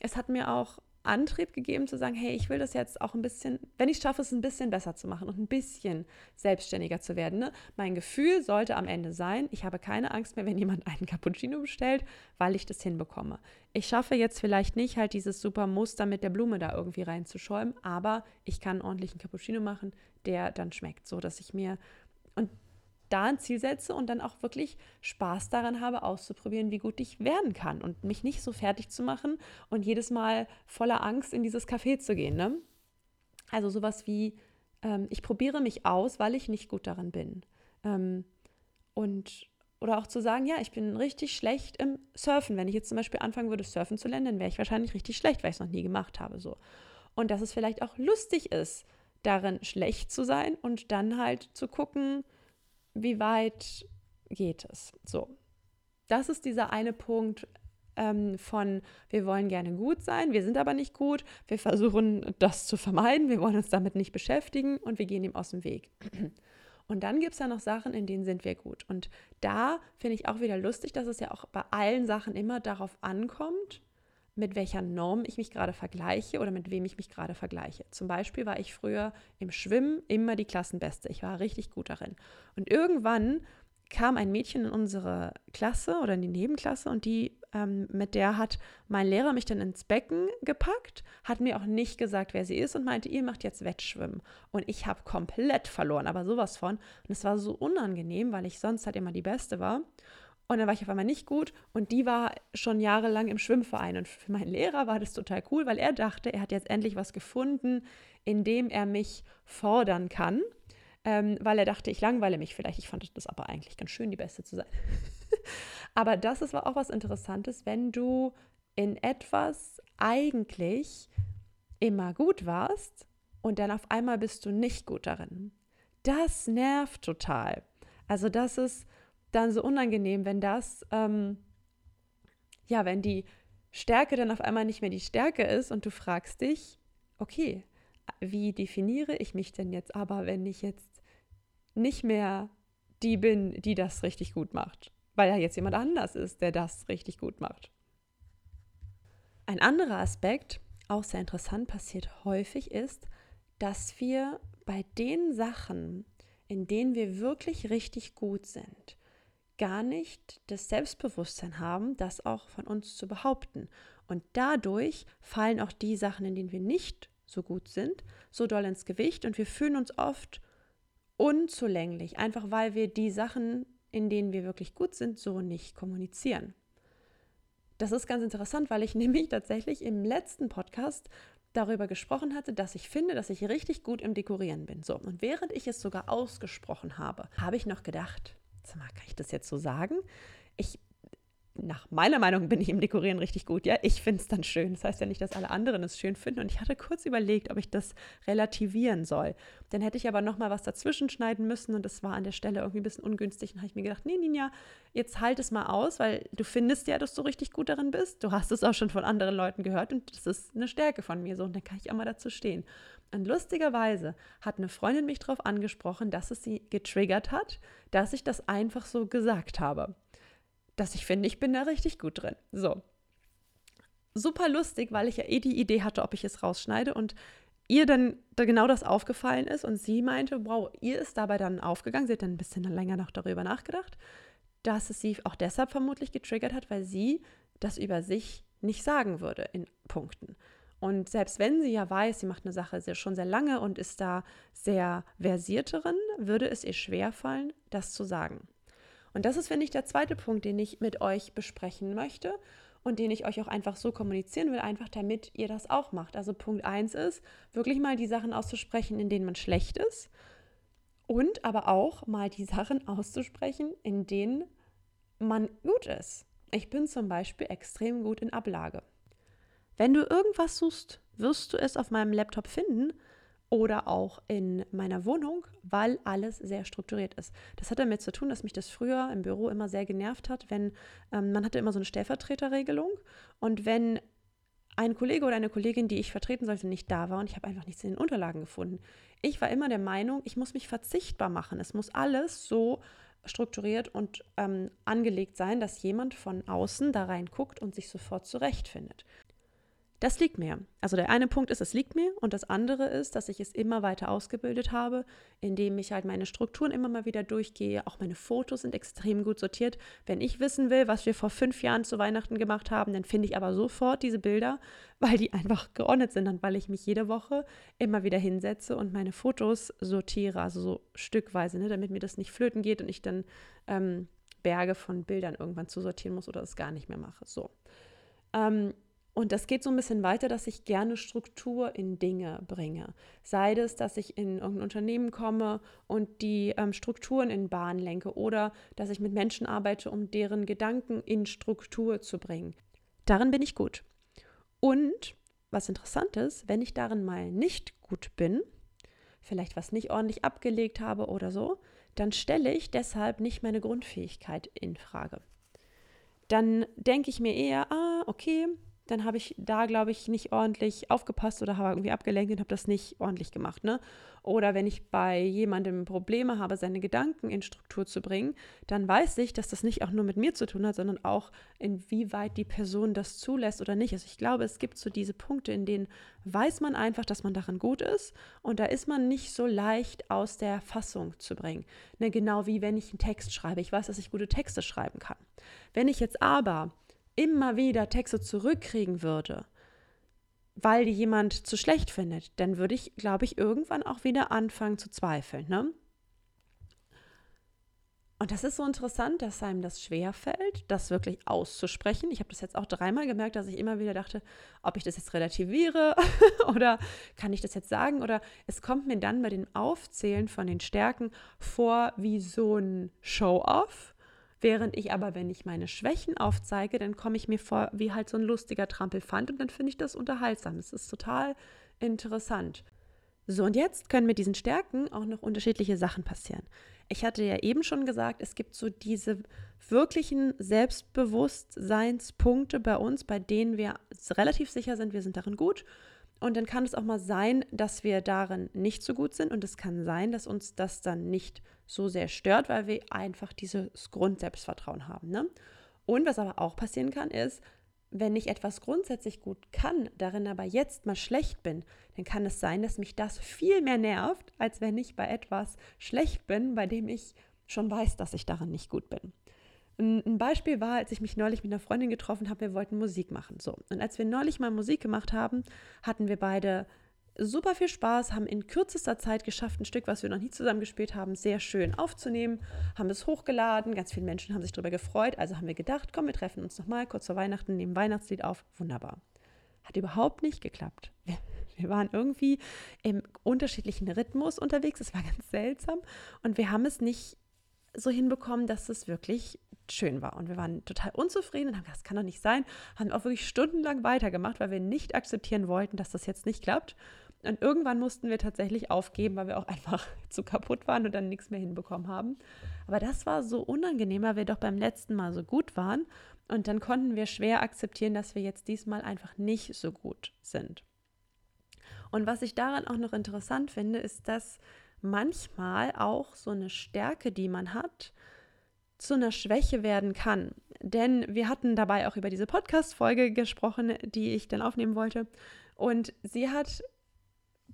es hat mir auch Antrieb gegeben zu sagen, hey, ich will das jetzt auch ein bisschen, wenn ich schaffe, es ein bisschen besser zu machen und ein bisschen selbstständiger zu werden. Ne? Mein Gefühl sollte am Ende sein, ich habe keine Angst mehr, wenn jemand einen Cappuccino bestellt, weil ich das hinbekomme. Ich schaffe jetzt vielleicht nicht halt dieses super Muster mit der Blume da irgendwie reinzuschäumen, aber ich kann einen ordentlichen Cappuccino machen, der dann schmeckt, so dass ich mir und da ein Ziel setze und dann auch wirklich Spaß daran habe, auszuprobieren, wie gut ich werden kann und mich nicht so fertig zu machen und jedes Mal voller Angst in dieses Café zu gehen. Ne? Also sowas wie, ähm, ich probiere mich aus, weil ich nicht gut daran bin. Ähm, und oder auch zu sagen, ja, ich bin richtig schlecht im Surfen. Wenn ich jetzt zum Beispiel anfangen würde, Surfen zu lernen, dann wäre ich wahrscheinlich richtig schlecht, weil ich es noch nie gemacht habe. So. Und dass es vielleicht auch lustig ist, darin schlecht zu sein und dann halt zu gucken, wie weit geht es? So, das ist dieser eine Punkt ähm, von, wir wollen gerne gut sein, wir sind aber nicht gut, wir versuchen das zu vermeiden, wir wollen uns damit nicht beschäftigen und wir gehen ihm aus dem Weg. Und dann gibt es ja noch Sachen, in denen sind wir gut. Und da finde ich auch wieder lustig, dass es ja auch bei allen Sachen immer darauf ankommt, mit welcher Norm ich mich gerade vergleiche oder mit wem ich mich gerade vergleiche. Zum Beispiel war ich früher im Schwimmen immer die Klassenbeste. Ich war richtig gut darin. Und irgendwann kam ein Mädchen in unsere Klasse oder in die Nebenklasse und die, ähm, mit der hat mein Lehrer mich dann ins Becken gepackt, hat mir auch nicht gesagt, wer sie ist und meinte, ihr macht jetzt Wettschwimmen. Und ich habe komplett verloren, aber sowas von. Und es war so unangenehm, weil ich sonst halt immer die Beste war. Und dann war ich auf einmal nicht gut und die war schon jahrelang im Schwimmverein. Und für meinen Lehrer war das total cool, weil er dachte, er hat jetzt endlich was gefunden, in dem er mich fordern kann. Ähm, weil er dachte, ich langweile mich vielleicht. Ich fand das aber eigentlich ganz schön, die Beste zu sein. aber das ist auch was Interessantes, wenn du in etwas eigentlich immer gut warst und dann auf einmal bist du nicht gut darin. Das nervt total. Also das ist dann so unangenehm, wenn das, ähm, ja, wenn die Stärke dann auf einmal nicht mehr die Stärke ist und du fragst dich, okay, wie definiere ich mich denn jetzt aber, wenn ich jetzt nicht mehr die bin, die das richtig gut macht, weil ja jetzt jemand anders ist, der das richtig gut macht. Ein anderer Aspekt, auch sehr interessant, passiert häufig ist, dass wir bei den Sachen, in denen wir wirklich richtig gut sind, gar nicht das Selbstbewusstsein haben, das auch von uns zu behaupten. Und dadurch fallen auch die Sachen, in denen wir nicht so gut sind, so doll ins Gewicht und wir fühlen uns oft unzulänglich, einfach weil wir die Sachen, in denen wir wirklich gut sind, so nicht kommunizieren. Das ist ganz interessant, weil ich nämlich tatsächlich im letzten Podcast darüber gesprochen hatte, dass ich finde, dass ich richtig gut im Dekorieren bin. So, und während ich es sogar ausgesprochen habe, habe ich noch gedacht, sag mal, kann ich das jetzt so sagen? Ich nach meiner Meinung bin ich im Dekorieren richtig gut. Ja, ich finde es dann schön. Das heißt ja nicht, dass alle anderen es schön finden. Und ich hatte kurz überlegt, ob ich das relativieren soll. Dann hätte ich aber noch mal was dazwischen schneiden müssen und das war an der Stelle irgendwie ein bisschen ungünstig. Und habe ich mir gedacht, nee, Ninja, jetzt halt es mal aus, weil du findest ja, dass du richtig gut darin bist. Du hast es auch schon von anderen Leuten gehört und das ist eine Stärke von mir so. Und dann kann ich auch mal dazu stehen. Und lustigerweise hat eine Freundin mich darauf angesprochen, dass es sie getriggert hat, dass ich das einfach so gesagt habe dass ich finde, ich bin da richtig gut drin. So. Super lustig, weil ich ja eh die Idee hatte, ob ich es rausschneide und ihr dann da genau das aufgefallen ist und sie meinte, wow, ihr ist dabei dann aufgegangen, sie hat dann ein bisschen länger noch darüber nachgedacht, dass es sie auch deshalb vermutlich getriggert hat, weil sie das über sich nicht sagen würde in Punkten. Und selbst wenn sie ja weiß, sie macht eine Sache sehr, schon sehr lange und ist da sehr versiert darin, würde es ihr schwerfallen, das zu sagen. Und das ist, finde ich, der zweite Punkt, den ich mit euch besprechen möchte und den ich euch auch einfach so kommunizieren will, einfach damit ihr das auch macht. Also Punkt 1 ist, wirklich mal die Sachen auszusprechen, in denen man schlecht ist und aber auch mal die Sachen auszusprechen, in denen man gut ist. Ich bin zum Beispiel extrem gut in Ablage. Wenn du irgendwas suchst, wirst du es auf meinem Laptop finden oder auch in meiner Wohnung, weil alles sehr strukturiert ist. Das hat damit zu tun, dass mich das früher im Büro immer sehr genervt hat, wenn ähm, man hatte immer so eine Stellvertreterregelung und wenn ein Kollege oder eine Kollegin, die ich vertreten sollte, nicht da war und ich habe einfach nichts in den Unterlagen gefunden. Ich war immer der Meinung, ich muss mich verzichtbar machen. Es muss alles so strukturiert und ähm, angelegt sein, dass jemand von außen da reinguckt und sich sofort zurechtfindet. Das liegt mir. Also der eine Punkt ist, es liegt mir und das andere ist, dass ich es immer weiter ausgebildet habe, indem ich halt meine Strukturen immer mal wieder durchgehe. Auch meine Fotos sind extrem gut sortiert. Wenn ich wissen will, was wir vor fünf Jahren zu Weihnachten gemacht haben, dann finde ich aber sofort diese Bilder, weil die einfach geordnet sind und weil ich mich jede Woche immer wieder hinsetze und meine Fotos sortiere, also so stückweise, ne, damit mir das nicht flöten geht und ich dann ähm, Berge von Bildern irgendwann zu sortieren muss oder es gar nicht mehr mache. So. Ähm, und das geht so ein bisschen weiter, dass ich gerne Struktur in Dinge bringe. Sei es, dass ich in irgendein Unternehmen komme und die ähm, Strukturen in Bahn lenke oder dass ich mit Menschen arbeite, um deren Gedanken in Struktur zu bringen. Darin bin ich gut. Und was interessant ist, wenn ich darin mal nicht gut bin, vielleicht was nicht ordentlich abgelegt habe oder so, dann stelle ich deshalb nicht meine Grundfähigkeit in Frage. Dann denke ich mir eher, ah, okay, dann habe ich da, glaube ich, nicht ordentlich aufgepasst oder habe irgendwie abgelenkt und habe das nicht ordentlich gemacht. Ne? Oder wenn ich bei jemandem Probleme habe, seine Gedanken in Struktur zu bringen, dann weiß ich, dass das nicht auch nur mit mir zu tun hat, sondern auch, inwieweit die Person das zulässt oder nicht. Also ich glaube, es gibt so diese Punkte, in denen weiß man einfach, dass man darin gut ist und da ist man nicht so leicht aus der Fassung zu bringen. Ne? Genau wie wenn ich einen Text schreibe. Ich weiß, dass ich gute Texte schreiben kann. Wenn ich jetzt aber immer wieder Texte zurückkriegen würde, weil die jemand zu schlecht findet, dann würde ich, glaube ich, irgendwann auch wieder anfangen zu zweifeln. Ne? Und das ist so interessant, dass einem das schwerfällt, das wirklich auszusprechen. Ich habe das jetzt auch dreimal gemerkt, dass ich immer wieder dachte, ob ich das jetzt relativiere oder kann ich das jetzt sagen? Oder es kommt mir dann bei dem Aufzählen von den Stärken vor wie so ein Show-off Während ich aber, wenn ich meine Schwächen aufzeige, dann komme ich mir vor wie halt so ein lustiger Trampelfand und dann finde ich das unterhaltsam. Es ist total interessant. So, und jetzt können mit diesen Stärken auch noch unterschiedliche Sachen passieren. Ich hatte ja eben schon gesagt, es gibt so diese wirklichen Selbstbewusstseinspunkte bei uns, bei denen wir relativ sicher sind, wir sind darin gut und dann kann es auch mal sein, dass wir darin nicht so gut sind. Und es kann sein, dass uns das dann nicht so sehr stört, weil wir einfach dieses Grundselbstvertrauen haben. Ne? Und was aber auch passieren kann, ist, wenn ich etwas grundsätzlich gut kann, darin aber jetzt mal schlecht bin, dann kann es sein, dass mich das viel mehr nervt, als wenn ich bei etwas schlecht bin, bei dem ich schon weiß, dass ich darin nicht gut bin. Ein Beispiel war, als ich mich neulich mit einer Freundin getroffen habe, wir wollten Musik machen. So. Und als wir neulich mal Musik gemacht haben, hatten wir beide super viel Spaß, haben in kürzester Zeit geschafft, ein Stück, was wir noch nie zusammen gespielt haben, sehr schön aufzunehmen, haben es hochgeladen, ganz viele Menschen haben sich darüber gefreut, also haben wir gedacht, komm, wir treffen uns nochmal kurz vor Weihnachten, nehmen Weihnachtslied auf, wunderbar. Hat überhaupt nicht geklappt. Wir, waren irgendwie im unterschiedlichen Rhythmus unterwegs, es war ganz seltsam und wir haben es nicht so hinbekommen, dass es wirklich schön war. Und wir waren total unzufrieden und haben gesagt, das kann doch nicht sein. Haben auch wirklich stundenlang weitergemacht, weil wir nicht akzeptieren wollten, dass das jetzt nicht klappt. Und irgendwann mussten wir tatsächlich aufgeben, weil wir auch einfach zu kaputt waren und dann nichts mehr hinbekommen haben. Aber das war so unangenehm, weil wir doch beim letzten Mal so gut waren. Und dann konnten wir schwer akzeptieren, dass wir jetzt diesmal einfach nicht so gut sind. Und was ich daran auch noch interessant finde, ist, dass manchmal auch so eine Stärke, die man hat, zu einer Schwäche werden kann. Denn wir hatten dabei auch über diese Podcast-Folge gesprochen, die ich dann aufnehmen wollte. Und sie hat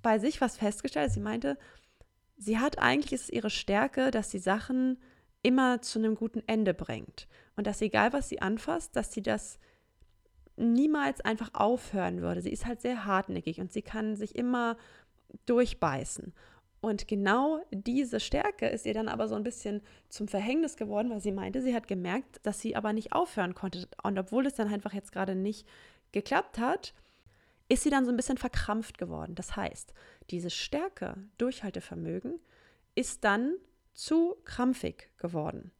bei sich was festgestellt. Sie meinte, sie hat eigentlich ist es ihre Stärke, dass sie Sachen immer zu einem guten Ende bringt. Und dass egal, was sie anfasst, dass sie das niemals einfach aufhören würde. Sie ist halt sehr hartnäckig und sie kann sich immer durchbeißen. Und genau diese Stärke ist ihr dann aber so ein bisschen zum Verhängnis geworden, weil sie meinte, sie hat gemerkt, dass sie aber nicht aufhören konnte. Und obwohl es dann einfach jetzt gerade nicht geklappt hat, ist sie dann so ein bisschen verkrampft geworden. Das heißt, diese Stärke, Durchhaltevermögen, ist dann zu krampfig geworden.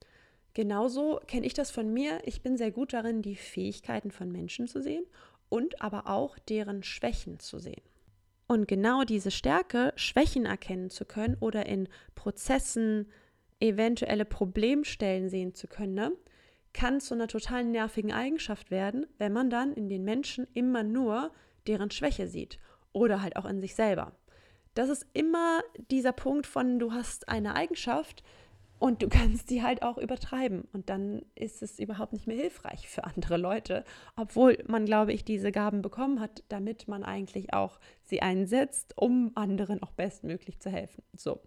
Genauso kenne ich das von mir. Ich bin sehr gut darin, die Fähigkeiten von Menschen zu sehen und aber auch deren Schwächen zu sehen. Und genau diese Stärke, Schwächen erkennen zu können oder in Prozessen eventuelle Problemstellen sehen zu können, ne, kann zu einer total nervigen Eigenschaft werden, wenn man dann in den Menschen immer nur deren Schwäche sieht oder halt auch in sich selber. Das ist immer dieser Punkt von, du hast eine Eigenschaft, und du kannst sie halt auch übertreiben. Und dann ist es überhaupt nicht mehr hilfreich für andere Leute, obwohl man, glaube ich, diese Gaben bekommen hat, damit man eigentlich auch sie einsetzt, um anderen auch bestmöglich zu helfen. So.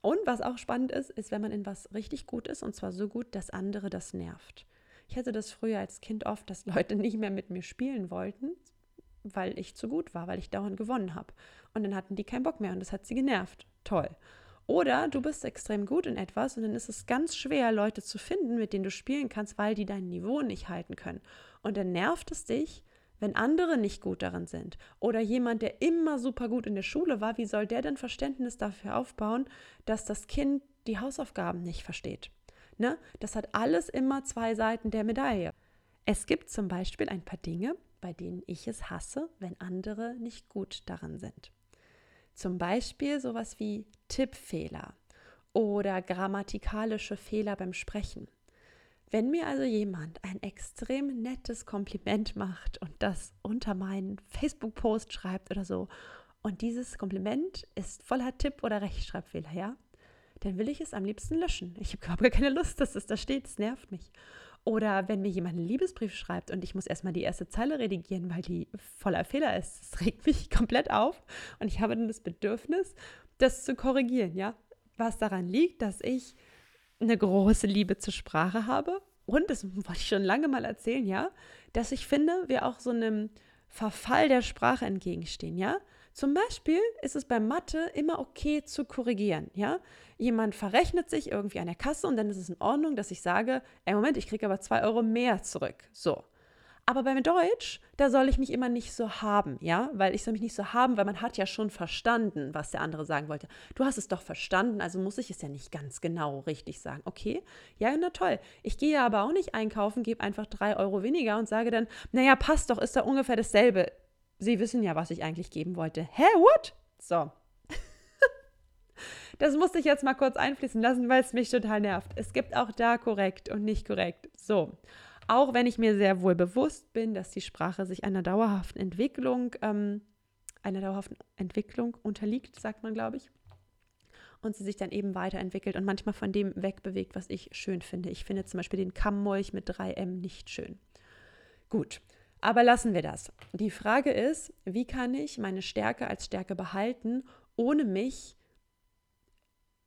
Und was auch spannend ist, ist, wenn man in was richtig gut ist, und zwar so gut, dass andere das nervt. Ich hatte das früher als Kind oft, dass Leute nicht mehr mit mir spielen wollten, weil ich zu gut war, weil ich dauernd gewonnen habe. Und dann hatten die keinen Bock mehr und das hat sie genervt. Toll. Oder du bist extrem gut in etwas und dann ist es ganz schwer, Leute zu finden, mit denen du spielen kannst, weil die dein Niveau nicht halten können. Und dann nervt es dich, wenn andere nicht gut darin sind. Oder jemand, der immer super gut in der Schule war, wie soll der denn Verständnis dafür aufbauen, dass das Kind die Hausaufgaben nicht versteht? Ne? Das hat alles immer zwei Seiten der Medaille. Es gibt zum Beispiel ein paar Dinge, bei denen ich es hasse, wenn andere nicht gut daran sind. Zum Beispiel sowas wie Tippfehler oder grammatikalische Fehler beim Sprechen. Wenn mir also jemand ein extrem nettes Kompliment macht und das unter meinen Facebook-Post schreibt oder so, und dieses Kompliment ist voller Tipp- oder Rechtschreibfehler, ja, dann will ich es am liebsten löschen. Ich habe gar keine Lust, dass es da steht, es nervt mich. Oder wenn mir jemand einen Liebesbrief schreibt und ich muss erstmal die erste Zeile redigieren, weil die voller Fehler ist. Das regt mich komplett auf und ich habe dann das Bedürfnis, das zu korrigieren, ja. Was daran liegt, dass ich eine große Liebe zur Sprache habe und, das wollte ich schon lange mal erzählen, ja, dass ich finde, wir auch so einem Verfall der Sprache entgegenstehen, ja. Zum Beispiel ist es bei Mathe immer okay zu korrigieren, ja. Jemand verrechnet sich irgendwie an der Kasse und dann ist es in Ordnung, dass ich sage, ey Moment, ich kriege aber zwei Euro mehr zurück. So. Aber beim Deutsch, da soll ich mich immer nicht so haben, ja? Weil ich soll mich nicht so haben, weil man hat ja schon verstanden, was der andere sagen wollte. Du hast es doch verstanden, also muss ich es ja nicht ganz genau richtig sagen. Okay, ja, na toll. Ich gehe aber auch nicht einkaufen, gebe einfach drei Euro weniger und sage dann, naja, passt doch, ist da ungefähr dasselbe. Sie wissen ja, was ich eigentlich geben wollte. Hä, what? So. das musste ich jetzt mal kurz einfließen lassen, weil es mich total nervt. Es gibt auch da korrekt und nicht korrekt. So. Auch wenn ich mir sehr wohl bewusst bin, dass die Sprache sich einer dauerhaften Entwicklung, ähm, einer dauerhaften Entwicklung unterliegt, sagt man, glaube ich. Und sie sich dann eben weiterentwickelt und manchmal von dem wegbewegt, was ich schön finde. Ich finde zum Beispiel den Kammmolch mit 3M nicht schön. Gut, Aber lassen wir das. Die Frage ist, wie kann ich meine Stärke als Stärke behalten, ohne mich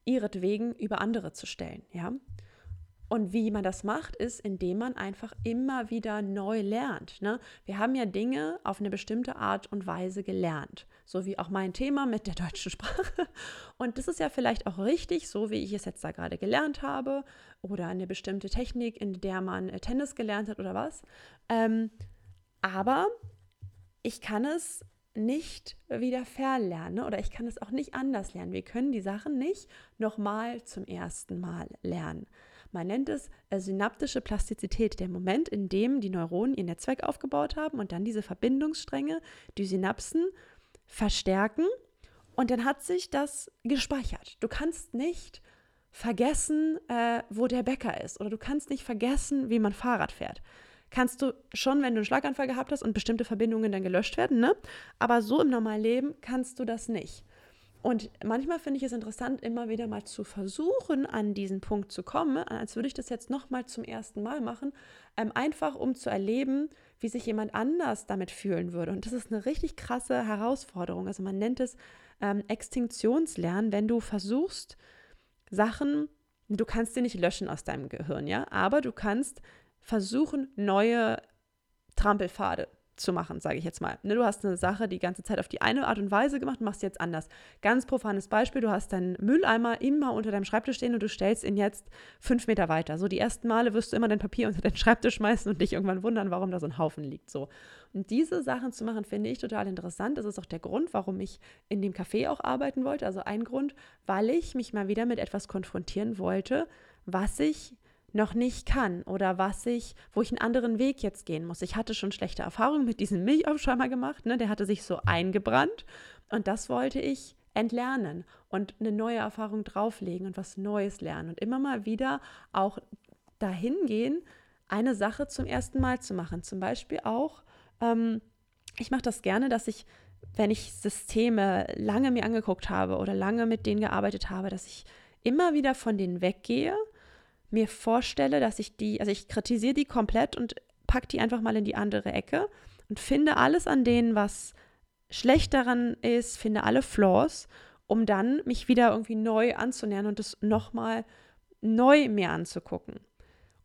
ihretwegen über andere zu stellen, ja? Und wie man das macht, ist, indem man einfach immer wieder neu lernt. Ne? Wir haben ja Dinge auf eine bestimmte Art und Weise gelernt, so wie auch mein Thema mit der deutschen Sprache. Und das ist ja vielleicht auch richtig, so wie ich es jetzt da gerade gelernt habe, oder eine bestimmte Technik, in der man äh, Tennis gelernt hat oder was. Ähm, aber ich kann es nicht wieder verlernen ne? oder ich kann es auch nicht anders lernen. Wir können die Sachen nicht nochmal zum ersten Mal lernen. Man nennt es äh, synaptische Plastizität, der Moment, in dem die Neuronen ihr Netzwerk aufgebaut haben und dann diese Verbindungsstränge, die Synapsen verstärken und dann hat sich das gespeichert. Du kannst nicht vergessen, äh, wo der Bäcker ist oder du kannst nicht vergessen, wie man Fahrrad fährt. Kannst du schon, wenn du einen Schlaganfall gehabt hast und bestimmte Verbindungen dann gelöscht werden, ne? Aber so im normalen Leben kannst du das nicht. Und manchmal finde ich es interessant, immer wieder mal zu versuchen, an diesen Punkt zu kommen, als würde ich das jetzt nochmal zum ersten Mal machen, ähm, einfach um zu erleben, wie sich jemand anders damit fühlen würde. Und das ist eine richtig krasse Herausforderung. Also man nennt es ähm, Extinktionslernen, wenn du versuchst, Sachen, du kannst sie nicht löschen aus deinem Gehirn, ja, aber du kannst versuchen, neue Trampelpfade zu machen, sage ich jetzt mal. Ne, du hast eine Sache die ganze Zeit auf die eine Art und Weise gemacht, machst jetzt anders. Ganz profanes Beispiel, du hast deinen Mülleimer immer unter deinem Schreibtisch stehen und du stellst ihn jetzt fünf Meter weiter. So die ersten Male wirst du immer dein Papier unter deinen Schreibtisch schmeißen und dich irgendwann wundern, warum da so ein Haufen liegt. So. Und diese Sachen zu machen, finde ich total interessant. Das ist auch der Grund, warum ich in dem Café auch arbeiten wollte. Also ein Grund, weil ich mich mal wieder mit etwas konfrontieren wollte, was ich noch nicht kann oder was ich, wo ich einen anderen Weg jetzt gehen muss. Ich hatte schon schlechte Erfahrungen mit diesem Milchaufschäumer gemacht, ne? der hatte sich so eingebrannt und das wollte ich entlernen und eine neue Erfahrung drauflegen und was Neues lernen und immer mal wieder auch dahin gehen, eine Sache zum ersten Mal zu machen. Zum Beispiel auch, ähm, ich mache das gerne, dass ich, wenn ich Systeme lange mir angeguckt habe oder lange mit denen gearbeitet habe, dass ich immer wieder von denen weggehe mir vorstelle, dass ich die, also ich kritisiere die komplett und packe die einfach mal in die andere Ecke und finde alles an denen, was schlecht daran ist, finde alle Flaws, um dann mich wieder irgendwie neu anzunähern und das nochmal neu mir anzugucken.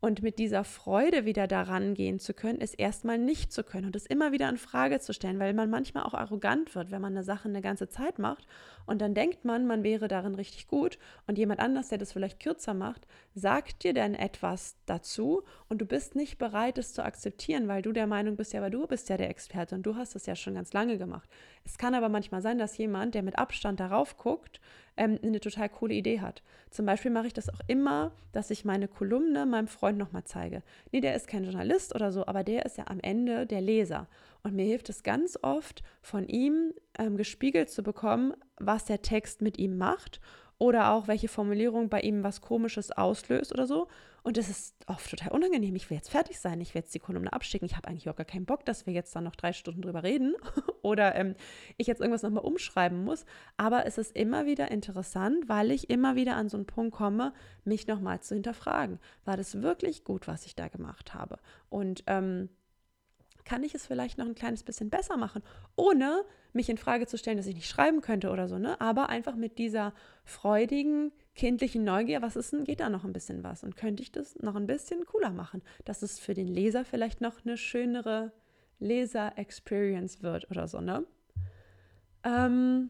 Und mit dieser Freude wieder daran gehen zu können, ist erstmal nicht zu können und es immer wieder in Frage zu stellen, weil man manchmal auch arrogant wird, wenn man eine Sache eine ganze Zeit macht und dann denkt man, man wäre darin richtig gut und jemand anders, der das vielleicht kürzer macht, sagt dir dann etwas dazu und du bist nicht bereit, es zu akzeptieren, weil du der Meinung bist, ja, aber du bist ja der Experte und du hast es ja schon ganz lange gemacht. Es kann aber manchmal sein, dass jemand, der mit Abstand darauf guckt, ähm, eine total coole Idee hat. Zum Beispiel mache ich das auch immer, dass ich meine Kolumne meinem Freund nochmal zeige. Nee, der ist kein Journalist oder so, aber der ist ja am Ende der Leser. Und mir hilft es ganz oft, von ihm ähm, gespiegelt zu bekommen, was der Text mit ihm macht oder auch welche Formulierung bei ihm was Komisches auslöst oder so. Und das ist oft total unangenehm. Ich will jetzt fertig sein, ich will jetzt die Kolumne abschicken. Ich habe eigentlich auch gar keinen Bock, dass wir jetzt dann noch drei Stunden drüber reden oder ähm, ich jetzt irgendwas nochmal umschreiben muss. Aber es ist immer wieder interessant, weil ich immer wieder an so einen Punkt komme, mich nochmal zu hinterfragen. War das wirklich gut, was ich da gemacht habe? Und ähm, kann ich es vielleicht noch ein kleines bisschen besser machen, ohne mich in Frage zu stellen, dass ich nicht schreiben könnte oder so, ne? Aber einfach mit dieser freudigen, kindlichen Neugier, was ist denn, geht da noch ein bisschen was? Und könnte ich das noch ein bisschen cooler machen, dass es für den Leser vielleicht noch eine schönere Leser-Experience wird oder so, ne? Ähm,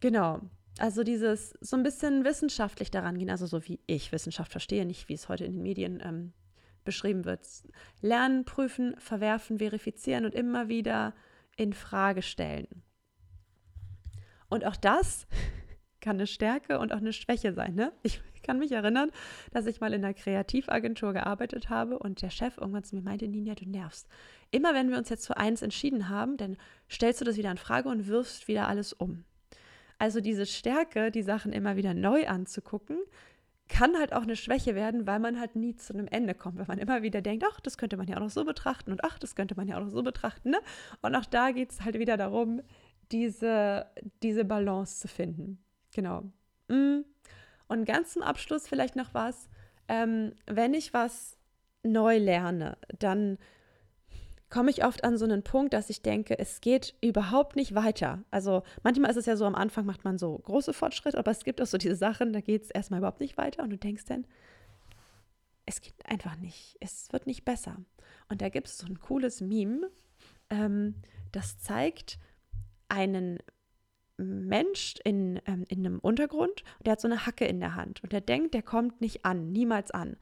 genau. Also dieses so ein bisschen wissenschaftlich daran gehen, also so wie ich Wissenschaft verstehe, nicht wie es heute in den Medien ähm, beschrieben wird. Lernen, prüfen, verwerfen, verifizieren und immer wieder in Frage stellen. Und auch das kann eine Stärke und auch eine Schwäche sein. Ne? Ich kann mich erinnern, dass ich mal in einer Kreativagentur gearbeitet habe und der Chef irgendwann zu mir meinte, Ninja, du nervst. Immer wenn wir uns jetzt für eins entschieden haben, dann stellst du das wieder in Frage und wirfst wieder alles um. Also diese Stärke, die Sachen immer wieder neu anzugucken, kann halt auch eine Schwäche werden, weil man halt nie zu einem Ende kommt, wenn man immer wieder denkt, ach, das könnte man ja auch noch so betrachten und ach, das könnte man ja auch noch so betrachten. Ne? Und auch da geht es halt wieder darum, diese, diese Balance zu finden. Genau. Mm. Und ganz zum Abschluss vielleicht noch was, ähm, wenn ich was neu lerne, dann komme ich oft an so einen Punkt, dass ich denke, es geht überhaupt nicht weiter. Also manchmal ist es ja so, am Anfang macht man so große Fortschritte, aber es gibt auch so diese Sachen, da geht es erstmal überhaupt nicht weiter und du denkst dann, es geht einfach nicht, es wird nicht besser. Und da gibt es so ein cooles Meme, ähm, das zeigt einen Mensch in, ähm, in einem Untergrund, der hat so eine Hacke in der Hand und der denkt, der kommt nicht an, niemals an.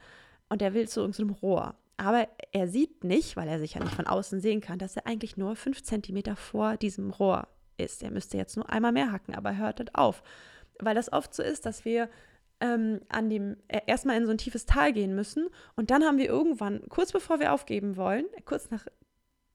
Und der will zu irgendeinem Rohr. Aber er sieht nicht, weil er sich ja nicht von außen sehen kann, dass er eigentlich nur fünf Zentimeter vor diesem Rohr ist. Er müsste jetzt nur einmal mehr hacken, aber hört das auf. Weil das oft so ist, dass wir ähm, an dem äh, erstmal in so ein tiefes Tal gehen müssen und dann haben wir irgendwann, kurz bevor wir aufgeben wollen, kurz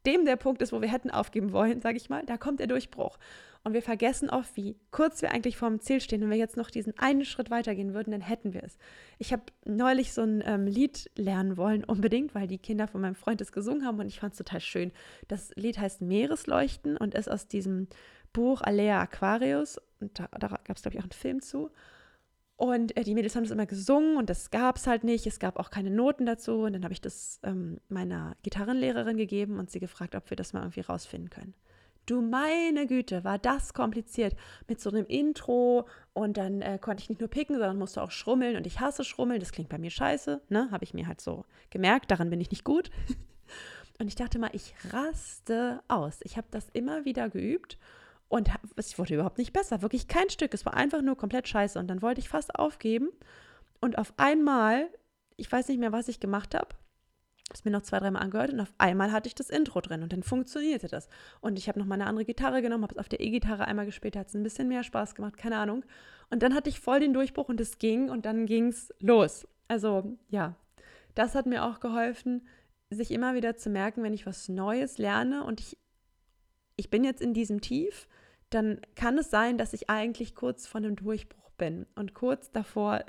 nachdem der Punkt ist, wo wir hätten aufgeben wollen, sage ich mal, da kommt der Durchbruch. Und wir vergessen oft, wie kurz wir eigentlich vorm Ziel stehen. Wenn wir jetzt noch diesen einen Schritt weitergehen würden, dann hätten wir es. Ich habe neulich so ein ähm, Lied lernen wollen, unbedingt, weil die Kinder von meinem Freund es gesungen haben und ich fand es total schön. Das Lied heißt Meeresleuchten und ist aus diesem Buch Alea Aquarius. Und da, da gab es, glaube ich, auch einen Film zu. Und äh, die Mädels haben das immer gesungen und das gab es halt nicht. Es gab auch keine Noten dazu. Und dann habe ich das ähm, meiner Gitarrenlehrerin gegeben und sie gefragt, ob wir das mal irgendwie rausfinden können. Du meine Güte, war das kompliziert mit so einem Intro und dann äh, konnte ich nicht nur picken, sondern musste auch schrummeln und ich hasse Schrummeln, das klingt bei mir scheiße, ne? Habe ich mir halt so gemerkt, daran bin ich nicht gut. und ich dachte mal, ich raste aus. Ich habe das immer wieder geübt und es wurde überhaupt nicht besser, wirklich kein Stück, es war einfach nur komplett scheiße und dann wollte ich fast aufgeben und auf einmal, ich weiß nicht mehr, was ich gemacht habe, es mir noch zwei, dreimal angehört und auf einmal hatte ich das Intro drin und dann funktionierte das. Und ich habe noch mal eine andere Gitarre genommen, habe es auf der E-Gitarre einmal gespielt, hat es ein bisschen mehr Spaß gemacht, keine Ahnung. Und dann hatte ich voll den Durchbruch und es ging und dann ging es los. Also ja, das hat mir auch geholfen, sich immer wieder zu merken, wenn ich was Neues lerne und ich, ich bin jetzt in diesem Tief, dann kann es sein, dass ich eigentlich kurz vor einem Durchbruch bin und kurz davor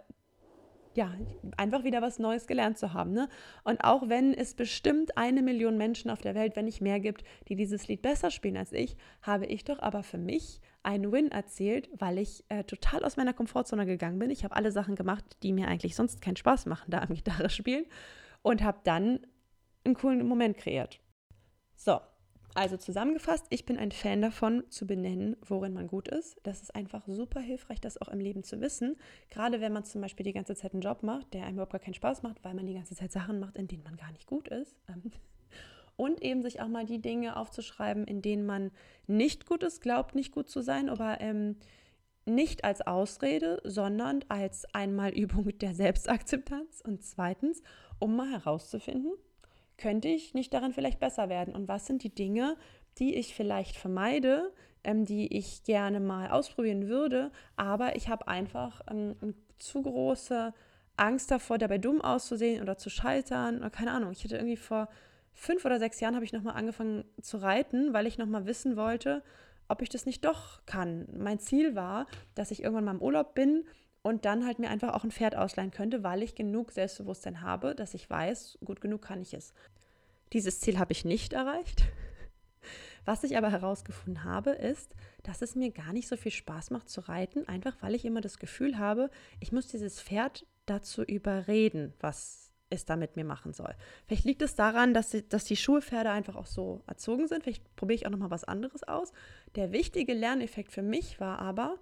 ja, einfach wieder was Neues gelernt zu haben. Ne? Und auch wenn es bestimmt eine Million Menschen auf der Welt, wenn nicht mehr gibt, die dieses Lied besser spielen als ich, habe ich doch aber für mich einen Win erzählt, weil ich äh, total aus meiner Komfortzone gegangen bin. Ich habe alle Sachen gemacht, die mir eigentlich sonst keinen Spaß machen, da am Gitarre spielen und habe dann einen coolen Moment kreiert. So, also zusammengefasst, ich bin ein Fan davon, zu benennen, worin man gut ist. Das ist einfach super hilfreich, das auch im Leben zu wissen. Gerade wenn man zum Beispiel die ganze Zeit einen Job macht, der einem überhaupt gar keinen Spaß macht, weil man die ganze Zeit Sachen macht, in denen man gar nicht gut ist. Ähm, und eben sich auch mal die Dinge aufzuschreiben, in denen man nicht gut ist, glaubt nicht gut zu sein, aber ähm, nicht als Ausrede, sondern als einmal Übung der Selbstakzeptanz und zweitens, um mal herauszufinden, könnte ich nicht darin vielleicht besser werden? Und was sind die Dinge, die ich vielleicht vermeide, ähm, die ich gerne mal ausprobieren würde, aber ich habe einfach ähm, eine zu große Angst davor, dabei dumm auszusehen oder zu scheitern oder keine Ahnung. Ich hatte irgendwie vor fünf oder sechs Jahren habe ich nochmal angefangen zu reiten, weil ich nochmal wissen wollte, ob ich das nicht doch kann. Mein Ziel war, dass ich irgendwann mal im Urlaub bin und dann halt mir einfach auch ein Pferd ausleihen könnte, weil ich genug Selbstbewusstsein habe, dass ich weiß, gut genug kann ich es. Dieses Ziel habe ich nicht erreicht. Was ich aber herausgefunden habe, ist, dass es mir gar nicht so viel Spaß macht zu reiten, einfach weil ich immer das Gefühl habe, ich muss dieses Pferd dazu überreden, was es da mit mir machen soll. Vielleicht liegt es daran, dass die, dass die Schulpferde einfach auch so erzogen sind. Vielleicht probiere ich auch noch mal was anderes aus. Der wichtige Lerneffekt für mich war aber,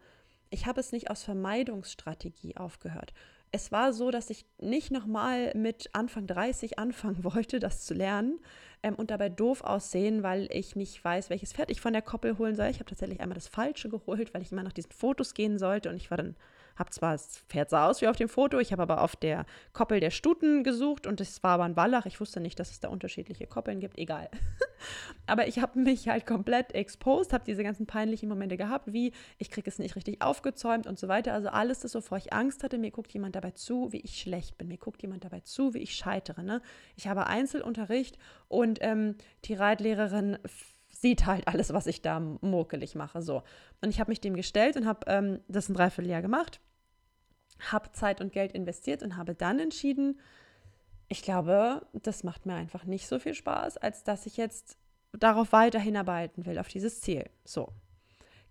ich habe es nicht aus Vermeidungsstrategie aufgehört. Es war so, dass ich nicht nochmal mit Anfang 30 anfangen wollte, das zu lernen ähm, und dabei doof aussehen, weil ich nicht weiß, welches Pferd ich von der Koppel holen soll. Ich habe tatsächlich einmal das Falsche geholt, weil ich immer nach diesen Fotos gehen sollte und ich war dann habe zwar, das Pferd sah aus wie auf dem Foto, ich habe aber auf der Koppel der Stuten gesucht und es war aber ein Wallach. Ich wusste nicht, dass es da unterschiedliche Koppeln gibt, egal. aber ich habe mich halt komplett exposed, habe diese ganzen peinlichen Momente gehabt, wie ich kriege es nicht richtig aufgezäumt und so weiter. Also alles das, wovor ich Angst hatte, mir guckt jemand dabei zu, wie ich schlecht bin, mir guckt jemand dabei zu, wie ich scheitere. Ne? Ich habe Einzelunterricht und ähm, die Reitlehrerin sieht halt alles, was ich da murkelig mache. So. Und ich habe mich dem gestellt und habe ähm, das ein Dreivierteljahr gemacht, habe Zeit und Geld investiert und habe dann entschieden, ich glaube, das macht mir einfach nicht so viel Spaß, als dass ich jetzt darauf weiter hinarbeiten will, auf dieses Ziel. So.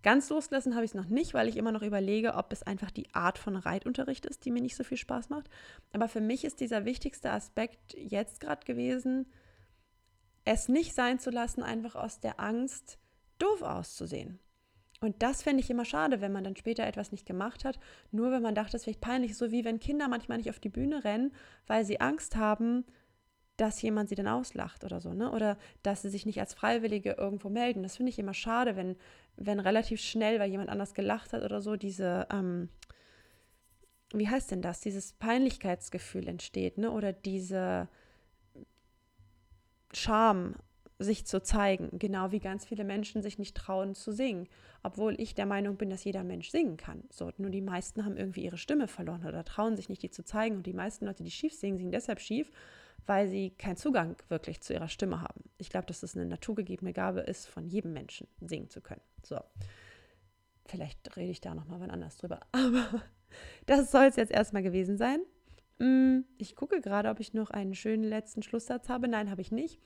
Ganz losgelassen habe ich es noch nicht, weil ich immer noch überlege, ob es einfach die Art von Reitunterricht ist, die mir nicht so viel Spaß macht. Aber für mich ist dieser wichtigste Aspekt jetzt gerade gewesen, es nicht sein zu lassen, einfach aus der Angst, doof auszusehen. Und das finde ich immer schade, wenn man dann später etwas nicht gemacht hat, nur wenn man dachte, es vielleicht peinlich, so wie wenn Kinder manchmal nicht auf die Bühne rennen, weil sie Angst haben, dass jemand sie dann auslacht oder so, ne? Oder dass sie sich nicht als Freiwillige irgendwo melden. Das finde ich immer schade, wenn, wenn relativ schnell, weil jemand anders gelacht hat oder so, diese, ähm, wie heißt denn das, dieses Peinlichkeitsgefühl entsteht, ne? Oder diese Scham, sich zu zeigen, genau wie ganz viele Menschen sich nicht trauen zu singen, obwohl ich der Meinung bin, dass jeder Mensch singen kann. So, nur die meisten haben irgendwie ihre Stimme verloren oder trauen sich nicht, die zu zeigen und die meisten Leute, die schief singen, singen deshalb schief, weil sie keinen Zugang wirklich zu ihrer Stimme haben. Ich glaube, dass es eine naturgegebene Gabe ist, von jedem Menschen singen zu können. So, vielleicht rede ich da noch mal wann anders drüber, aber das soll es jetzt erstmal gewesen sein. Mm, ich gucke gerade, ob ich noch einen schönen letzten Schlusssatz habe. Nein, habe ich nicht.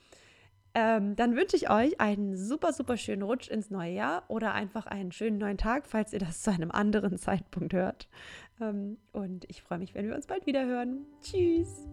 Ähm, dann wünsche ich euch einen super, super schönen Rutsch ins neue Jahr oder einfach einen schönen neuen Tag, falls ihr das zu einem anderen Zeitpunkt hört. Ähm, und ich freue mich, wenn wir uns bald wieder hören. Tschüss!